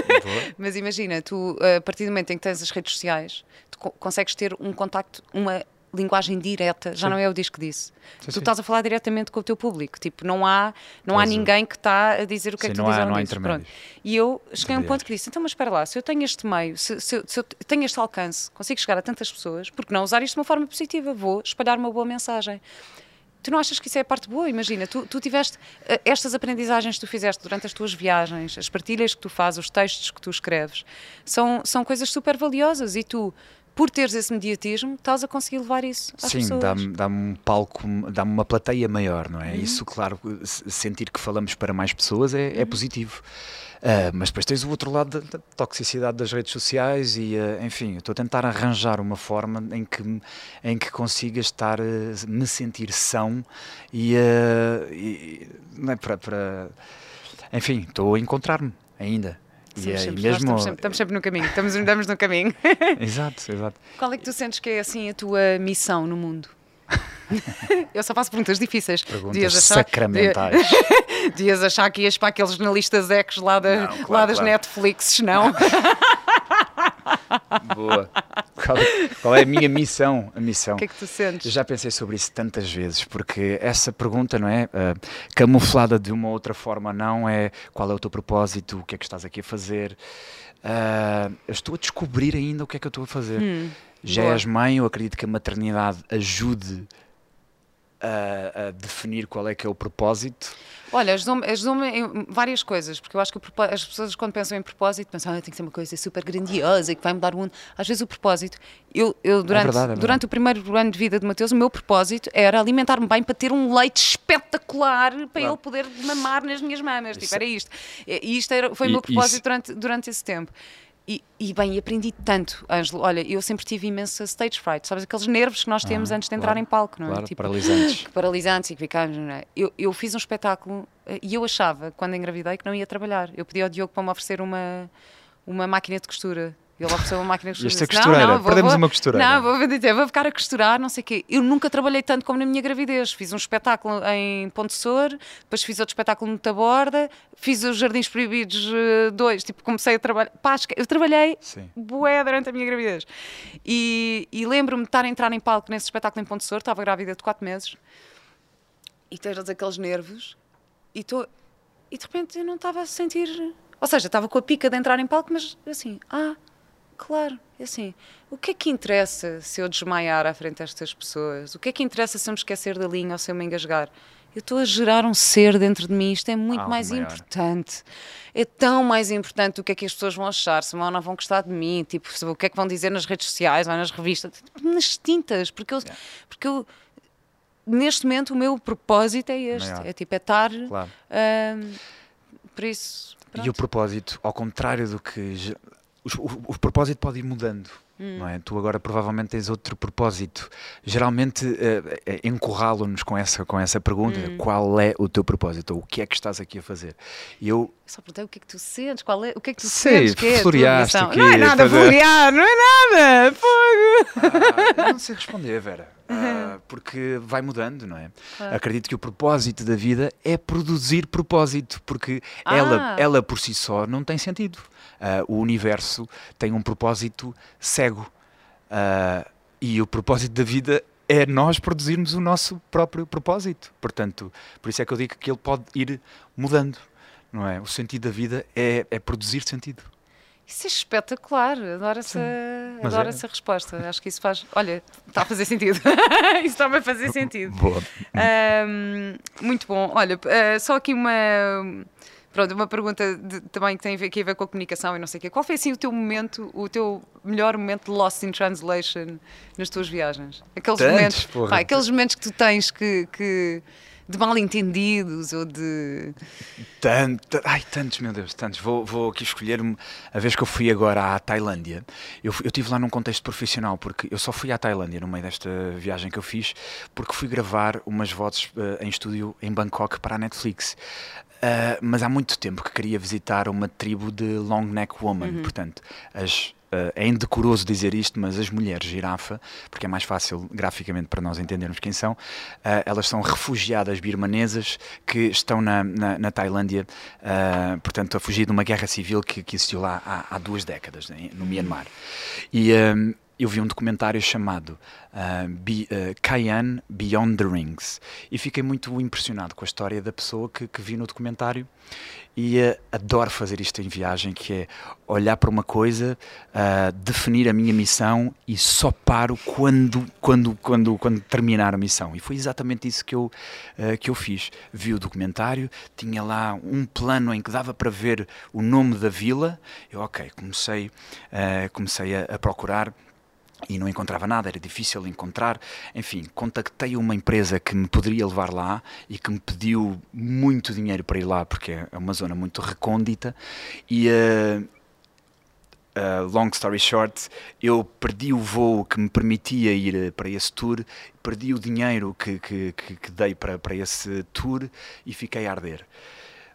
Mas imagina, tu, a partir do momento em que tens as redes sociais, tu consegues ter um contacto, uma linguagem direta, já sim. não é o disco disse. Sim, tu sim. estás a falar diretamente com o teu público, tipo, não há, não há ninguém que está a dizer o que é que tu dizes ou não, não dizes. Pronto. E eu cheguei a um ponto que disse, então mas espera lá, se eu tenho este meio, se, se, se eu tenho este alcance, consigo chegar a tantas pessoas, porque não usar isto de uma forma positiva? Vou espalhar uma boa mensagem. Tu não achas que isso é a parte boa? Imagina, tu, tu tiveste uh, estas aprendizagens que tu fizeste durante as tuas viagens, as partilhas que tu fazes, os textos que tu escreves, são, são coisas super valiosas e tu, por teres esse mediatismo, estás a conseguir levar isso às Sim, pessoas. Sim, dá-me dá um palco, dá-me uma plateia maior, não é? Uhum. Isso, claro, sentir que falamos para mais pessoas é, é uhum. é positivo. Uh, mas depois tens o outro lado da, da toxicidade das redes sociais e, uh, enfim, estou a tentar arranjar uma forma em que, em que consiga estar, uh, me sentir são e, e não é para, para enfim, estou a encontrar-me ainda. E, é, sempre, mesmo... estamos, sempre, estamos, sempre, no caminho, estamos, andamos no caminho. exato, exato. Qual é que tu sentes que é assim a tua missão no mundo? Eu só faço perguntas difíceis. Perguntas achar, sacramentais. Dias achar que ias para aqueles jornalistas ecos lá, da, não, claro, lá das claro. Netflix, não? Boa. Qual, qual, é a minha missão? A missão. O que é que tu sentes? Eu já pensei sobre isso tantas vezes, porque essa pergunta, não é? Uh, camuflada de uma outra forma, não é qual é o teu propósito, o que é que estás aqui a fazer. Uh, eu estou a descobrir ainda o que é que eu estou a fazer. Hum, já boa. és mãe, eu acredito que a maternidade ajude a, a, definir qual é que é o propósito? Olha, ajudou-me em várias coisas, porque eu acho que as pessoas quando pensam em propósito pensam ah, tem que ser uma coisa super grandiosa e que vai mudar o mundo. Às vezes o propósito, eu, eu durante, é verdade, é durante o primeiro ano de vida de Mateus, o meu propósito era alimentar-me bem para ter um leite espetacular para claro. ele poder mamar nas minhas mamas. Tipo, era isto. E isto era, foi e, o meu propósito durante, durante esse tempo. E, e, bem, aprendi tanto, Ângelo. Olha, eu sempre tive imensa stage fright, sabes? Aqueles nervos que nós temos ah, antes de entrar claro, em palco, não é? Claro, tipo, paralisantes. Paralisantes e que ficamos, não é? Eu, eu fiz um espetáculo eh, e eu achava, quando engravidei, que não ia trabalhar. Eu pedi ao Diogo para me oferecer uma, uma máquina de costura ele ofereceu uma máquina de costura. Esta costureira, não, não, vou, perdemos vou, uma costureira. Não, vou dizer, vou ficar a costurar, não sei o quê. Eu nunca trabalhei tanto como na minha gravidez. Fiz um espetáculo em Ponte Sor, depois fiz outro espetáculo no Taborda, fiz os Jardins Proibidos 2, uh, tipo, comecei a trabalhar. Páscoa, eu trabalhei Sim. bué durante a minha gravidez. E, e lembro-me de estar a entrar em palco nesse espetáculo em Ponte Sor, estava grávida de 4 meses, e ter aqueles nervos, e, tô, e de repente eu não estava a sentir. Ou seja, estava com a pica de entrar em palco, mas assim, ah Claro, é assim. O que é que interessa se eu desmaiar à frente destas pessoas? O que é que interessa se eu me esquecer da linha ou se eu me engasgar? Eu estou a gerar um ser dentro de mim, isto é muito Algo mais maior. importante. É tão mais importante do que é que as pessoas vão achar, se vão ou não vão gostar de mim, tipo, o que é que vão dizer nas redes sociais ou nas revistas, nas tintas, porque eu, porque eu neste momento o meu propósito é este, Maior. é tipo, é estar, Claro. ahm, por isso, E o pronto. propósito, ao contrário do que. Os- O, o propósito pode ir mudando, Hum. não é? Tu agora provavelmente tens outro propósito. Geralmente eh, eh, encurralam-nos com essa, com essa pergunta: Hum. qual é o teu propósito? Ou o que é que estás aqui a fazer? E eu só perguntei o que é que tu sentes, qual é, o que é que tu Sei, sentes, que é floreaste missão. aqui Não é nada fazer- florear, não é nada, fogo! Ah, não sei responder, Vera. Ah, porque vai mudando, não é? Claro. Acredito que o propósito da vida é produzir propósito, porque ela, Ah. ela por si só não tem sentido. Ah, o universo tem um propósito cego. Ah, e o propósito da vida é nós produzirmos o nosso próprio propósito. Portanto, por isso é que eu digo que ele pode ir mudando, não é? O sentido da vida é, é produzir sentido. Isso é espetacular, adoro essa, adoro é. essa resposta. Acho que isso faz. Olha, está a fazer sentido. isso está-me a fazer sentido. Boa. Ahm, muito bom. Olha, eh, só aqui uma. Pronto, uma pergunta de- também que tem a ver, que a ver com a comunicação e não sei o quê. Qual foi assim o teu momento, o teu melhor momento de lost in translation nas tuas viagens? Aqueles Tantos, momentos, porra. pá, aqueles momentos que tu tens que, que de mal entendidos ou de Tanto, ai, tantos, meu Deus, tantos. Vou, vou aqui escolher-me. A vez que eu fui agora à Tailândia, eu, eu estive lá num contexto profissional, porque eu só fui à Tailândia no meio desta viagem que eu fiz, porque fui gravar umas vozes eh, em estúdio em Bangkok para a Netflix. Ah, mas há muito tempo que queria visitar uma tribo de Long Neck Woman, portanto, as. ah, é indecoroso dizer isto, mas as mulheres girafa, porque é mais fácil graficamente para nós entendermos quem são, ah, elas são refugiadas birmanesas que estão na, na, na Tailândia, portanto, a fugir de uma guerra civil que, que existiu lá há, há duas décadas, né, no Myanmar. E eu vi um documentário chamado ah, Be- ah, Cayenne Beyond the Rings e fiquei muito impressionado com a história da pessoa que, que vi no documentário e ah, adoro fazer isto em viagem, que é olhar para uma coisa, definir a minha missão e só paro quando, quando, quando, quando terminar a missão. E foi exatamente isso que eu, que eu fiz. Vi o documentário, tinha lá um plano em que dava para ver o nome da vila. Eu, ok, comecei, comecei a- a procurar e não encontrava nada, era difícil encontrar. Enfim, contactei uma empresa que me poderia levar lá e que me pediu muito dinheiro para ir lá, porque é uma zona muito recôndita. E, eh, eh, long story short, eu perdi o voo que me permitia ir eh, para esse tour, perdi o dinheiro que, que, que, que dei para, para esse tour e fiquei a arder.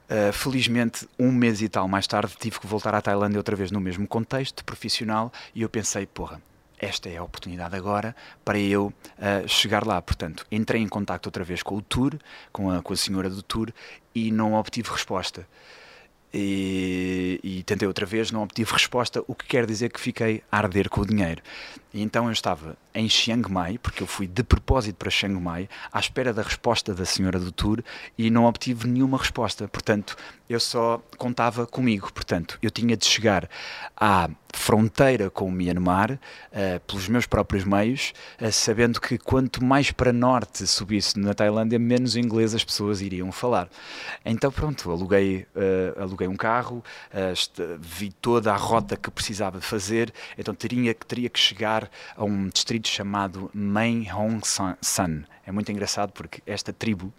Uh, felizmente, um mês e tal mais tarde, tive que voltar à Tailândia outra vez no mesmo contexto profissional e eu pensei, porra, esta é a oportunidade agora para eu uh, chegar lá. Portanto, entrei em contato outra vez com o tour, com a, com a senhora do tour e não obtive resposta. E, e tentei outra vez, não obtive resposta, o que quer dizer que fiquei a arder com o dinheiro. E então eu estava em Chiang Mai, porque eu fui de propósito para Chiang Mai, à espera da resposta da senhora do tour e não obtive nenhuma resposta. Portanto, eu só contava comigo. Portanto, eu tinha de chegar à fronteira com o Myanmar eh, pelos meus próprios meios, eh, sabendo que quanto mais para norte subisse na Tailândia, menos inglês as pessoas iriam falar. Então, pronto, aluguei, eh, aluguei um carro, vi toda a rota que precisava fazer, então teria, teria que chegar a um distrito chamado Mae Hong San-. É muito engraçado porque esta tribo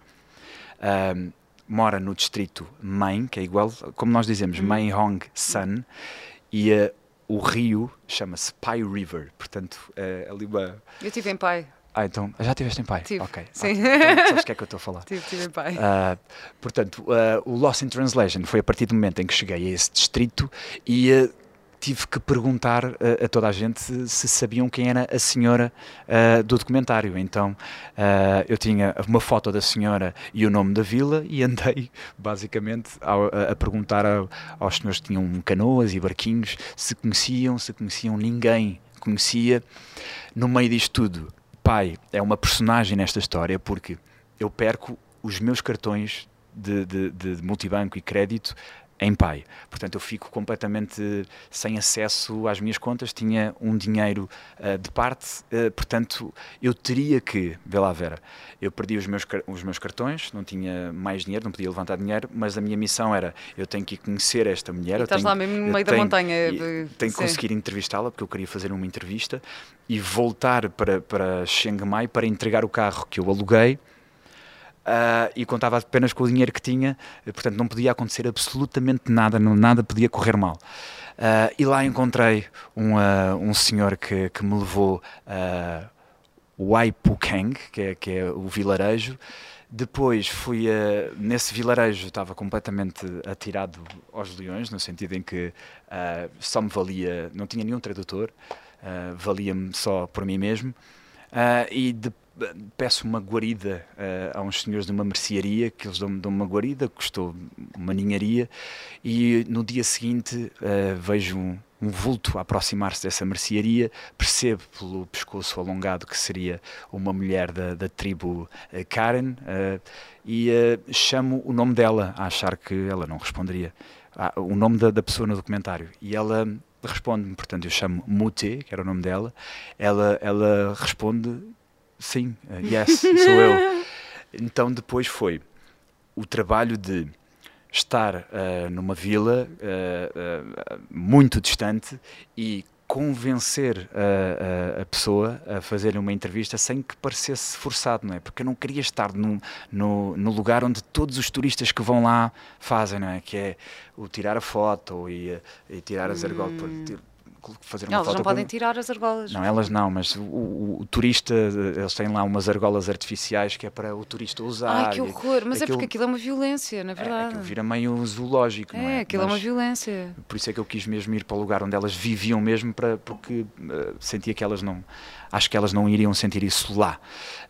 mora no distrito Main, que é igual, como nós dizemos, Mae Hong San, e eh, o rio chama-se Pai River, portanto, é ali uma... Eu tive em pai. Ah, então, já tiveste em Pai? Tive, Ok, sim. ótimo. Então, sabes o que é que eu estou a falar? Tive, tive em pai. Ah, portanto, ah, o Lost in Translation foi a partir do momento em que cheguei a esse distrito e ah, tive que perguntar ah, a toda a gente se, sabiam quem era a senhora ah, do documentário. Então, ah, eu tinha uma foto da senhora e o nome da vila e andei basicamente a, a perguntar a- aos senhores que tinham canoas e barquinhos se conheciam, se conheciam ninguém conhecia. No meio disto tudo, pai é uma personagem nesta história porque eu perco os meus cartões de, de- de multibanco e crédito em pai. Portanto, eu fico completamente sem acesso às minhas contas, tinha um dinheiro uh, de parte, uh, portanto, eu teria que, vê lá Vera, eu perdi os meus, os meus cartões, não tinha mais dinheiro, não podia levantar dinheiro, mas a minha missão era, eu tenho que conhecer esta mulher. E estás tenho, lá mesmo no meio da montanha. De... Tenho que conseguir entrevistá-la, porque eu queria fazer uma entrevista, e voltar para, para Chiang Mai para entregar o carro que eu aluguei, Uh, e contava apenas com o dinheiro que tinha, portanto não podia acontecer absolutamente nada, não, nada podia correr mal. Uh, e lá encontrei um, uh, um senhor que, que me levou a Waipukang, que é, que é o vilarejo. Depois fui nesse vilarejo, estava completamente atirado aos leões, no sentido em que só me valia, não tinha nenhum tradutor, valia-me só por mim mesmo. e depois peço uma guarida uh, a uns senhores de uma mercearia, que eles dão-me dão uma guarida, custou uma ninharia, e no dia seguinte uh, vejo um, um vulto a aproximar-se dessa mercearia, percebo pelo pescoço alongado que seria uma mulher da, da tribo uh, Karen, e chamo o nome dela, a achar que ela não responderia. Ah, o nome da, da pessoa no documentário. E ela responde-me, portanto, eu chamo Mute, que era o nome dela, ela, ela responde Sim, uh, yes, sou eu. Então depois foi o trabalho de estar uh, numa vila uh, muito distante e convencer a, a, a, pessoa a fazer uma entrevista sem que parecesse forçado, não é? Porque eu não queria estar no, no, no, lugar onde todos os turistas que vão lá fazem, não é? Que é o tirar a foto e, e tirar as. Hum fazer uma elas foto. não podem tirar as argolas. Não, elas não, mas o, o, o, turista, eles têm lá umas argolas artificiais que é para o turista usar. Ai, que horror, mas aquilo, é porque aquilo é uma violência, na é, verdade. É, vira meio zoológico, é, não é? aquilo mas, é uma violência. Por isso é que eu quis mesmo ir para o lugar onde elas viviam mesmo, para, porque uh, sentia que elas não. Acho que elas não iriam sentir isso lá.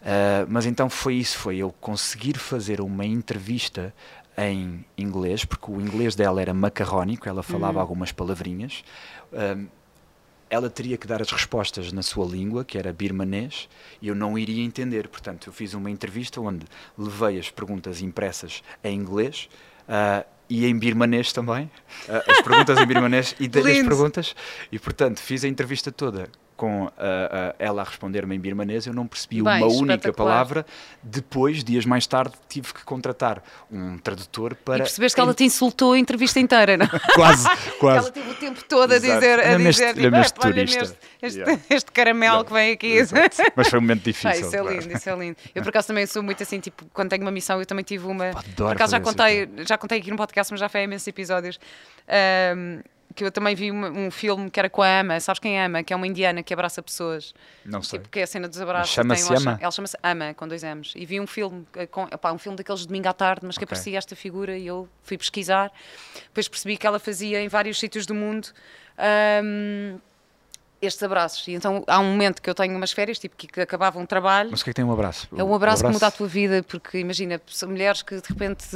Uh, mas então foi isso, foi eu conseguir fazer uma entrevista em inglês, porque o inglês dela era macarrónico, ela falava uhum. algumas palavrinhas. Ela teria que dar as respostas na sua língua, que era birmanês, e eu não iria entender. Portanto, eu fiz uma entrevista onde levei as perguntas impressas em inglês uh, e em birmanês também, uh, as perguntas em birmanês e dei as perguntas, e portanto fiz a entrevista toda com uh, uh, ela a responder-me em birmanês, eu não percebi Bem, uma única palavra. Depois, dias mais tarde, tive que contratar um tradutor para. E percebeste que ela te insultou a entrevista inteira, não? quase, quase. ela teve o tempo todo a dizer, a dizer tipo, este, tipo, olha este, este, yeah. este, caramelo yeah. que vem aqui. Mas foi um momento difícil. Ah, isso é lindo, isso é lindo. Eu por acaso também sou muito assim, tipo, quando tenho uma missão, eu também tive uma. Adoro por acaso já contei, já contei aqui no podcast, mas já foi há imensos episódios. Um, que eu também vi um, um, filme que era com a Ama, sabes quem é Ama? Que é uma indiana que abraça pessoas. Não sei. Tipo, que é a cena dos abraços. Chama-se Ama? Ela chama-se Ama, com dois M's. E vi um filme, eh, com, opá, um filme daqueles de domingo à tarde, mas que okay. aparecia esta figura e eu fui pesquisar. Depois percebi que ela fazia em vários sítios do mundo. Um, estes abraços. E então há um momento que eu tenho umas férias, tipo que acabava um trabalho. Mas o que é que tem um abraço? É um abraço, que muda a tua vida, porque imagina, mulheres que de repente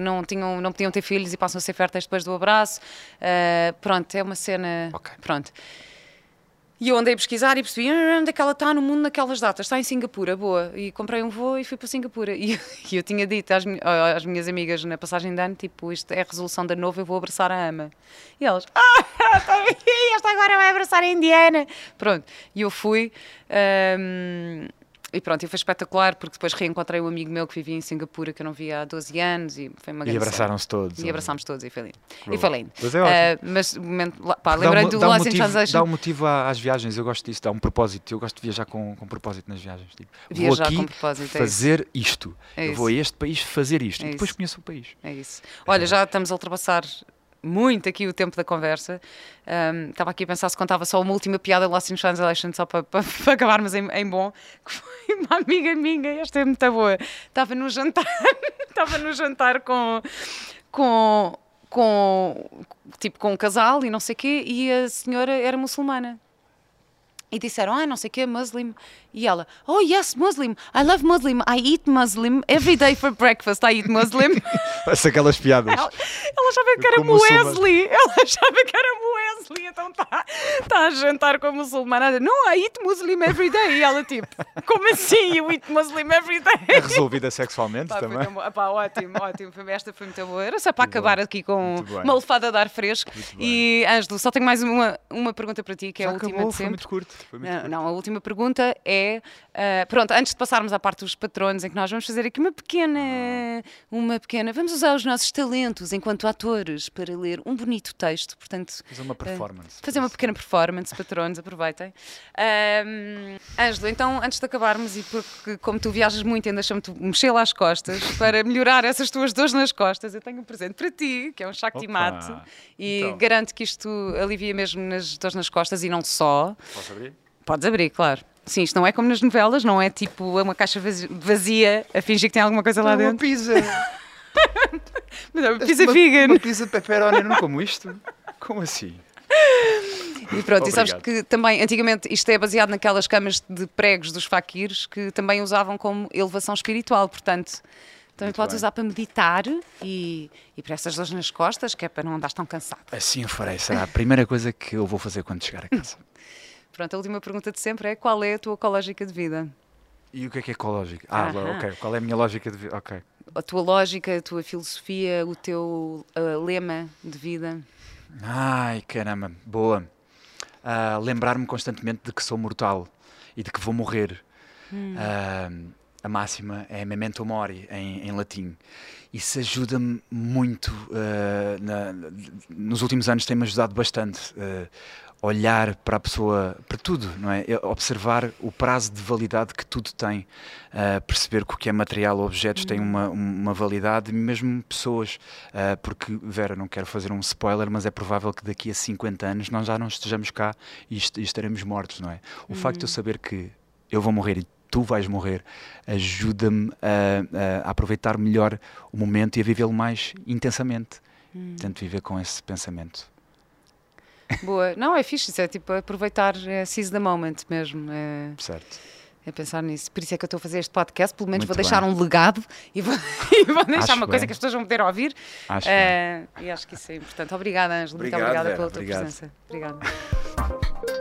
não, tinham, não podiam ter filhos e passam a ser férteis depois do abraço. Uh, pronto, é uma cena. Okay. Pronto. E eu andei a pesquisar e percebi ah, onde é que ela está no mundo naquelas datas. Está em Singapura, boa. E comprei um voo e fui para Singapura. E, e eu tinha dito às, às, minhas amigas na passagem de ano, tipo, isto é a resolução da nova, eu vou abraçar a ama. E elas, ah, está esta agora vai abraçar a Indiana. Pronto. E eu fui... Um, e pronto, e foi espetacular porque depois reencontrei um amigo meu que vivia em Singapura que eu não via há 12 anos e foi uma E abraçaram-se todos. E abraçámos todos e foi lindo. E foi lindo. Mas é ótimo. Uh, mas momento, pá, lembrei um, do Lost um motivo, in Translation. Dá um motivo às viagens, eu gosto disso, dá um propósito. Eu gosto de viajar com, com propósito nas viagens. Tipo, viajar vou aqui com propósito, é fazer isto. É eu vou a este país fazer isto. É e depois isso. conheço o país. É isso. Olha, já estamos a ultrapassar muito aqui o tempo da conversa. Um, estava aqui a pensar se contava só uma última piada Lost in Translation, só para, para, para acabarmos em, em, bom, que foi uma amiga minha, esta é muito boa. Estava no jantar, estava no jantar com. com com tipo com um casal e não sei quê e a senhora era muçulmana e disseram, ah, não sei o que, Muslim. E ela, oh yes, Muslim, I love Muslim, I eat Muslim, every day for breakfast I eat Muslim. Parece aquelas piadas. Ela, ela achava que era Wesley, ela achava que era Wesley, então então está tá a jantar com a muçulmana. Não, I eat Muslim every day. E ela tipo, como assim you eat Muslim every day? É resolvida sexualmente Pá, foi também. bom. Pá, ótimo, ótimo. Foi- Esta foi muito boa. Era só para Muito acabar bem. aqui com uma lefada de ar fresco. E, Ângelo, só tenho mais uma, uma pergunta para ti, que é Já a última acabou, de foi sempre. muito curto. Foi muito Não, curto. não, a última pergunta é. ah, pronto, antes de passarmos à parte dos patronos, em que nós vamos fazer aqui uma pequena. Uma pequena. Vamos usar os nossos talentos enquanto atores para ler um bonito texto. Portanto, Fazer uma performance. Fazer uma pequena performance, patronos, aproveitem. Ahm, Ângelo, então, antes de acabarmos, e porque como tu viajas muito, ainda deixa-me mexer lá as costas, para melhorar essas tuas dores nas costas, eu tenho um presente para ti, que é um Shakti Mate, e então. garanto que isto alivia mesmo nas dores nas costas e não só. Posso abrir? Podes abrir, claro. Sim, isto não é como nas novelas, não é tipo uma caixa vazi- vazia a fingir que tem alguma coisa lá Não, uma dentro. pizza. Mas é uma pizza uma, vegan. Uma pizza pepperoni, não como isto? Como assim? E pronto, e sabes Obrigado. que também, antigamente, isto é baseado naquelas camas de pregos dos faquirs que também usavam como elevação espiritual, portanto, também Muito podes bem. usar para meditar e, e para essas dores nas costas, que é para não andares tão cansado. Assim o farei. Será a primeira coisa que eu vou fazer quando chegar a casa. Pronto, a última pergunta de sempre é qual é a tua ecológica de vida? E o que é que é ecológico? Ah, Aham. ok. Qual é a minha lógica de vida? Ok. A tua lógica, a tua filosofia, o teu ah, lema de vida? Ai, caramba, boa. Ah, Lembrar-me constantemente de que sou mortal e de que vou morrer. Ah, a máxima é memento mori em, em latim. Isso ajuda-me muito. ah, na- nos últimos anos tem-me ajudado bastante. ah, olhar para a pessoa, para tudo, não é? Observar o prazo de validade que tudo tem, ah, perceber que o que é material ou objetos tem uma, uma validade, mesmo pessoas, ah, porque, Vera, não quero fazer um spoiler, mas é provável que daqui a 50 anos nós já não estejamos cá e, est- e estaremos mortos, não é? O facto de eu saber que eu vou morrer e tu vais morrer ajuda-me a, a aproveitar melhor o momento e a vivê-lo mais intensamente. Tento viver com esse pensamento. Boa. Não, é fixe, isso é tipo aproveitar, é seize the moment mesmo. É, Certo. é pensar nisso. Por isso é que eu estou a fazer este podcast, pelo menos Muito vou deixar bem. um legado e vou, e vou deixar Acho uma coisa bem. que as pessoas vão poder ouvir. Acho Eh, e acho que isso é importante. Obrigada, Ângelo. Muito obrigada Vera. pela tua Obrigado. presença. Obrigada.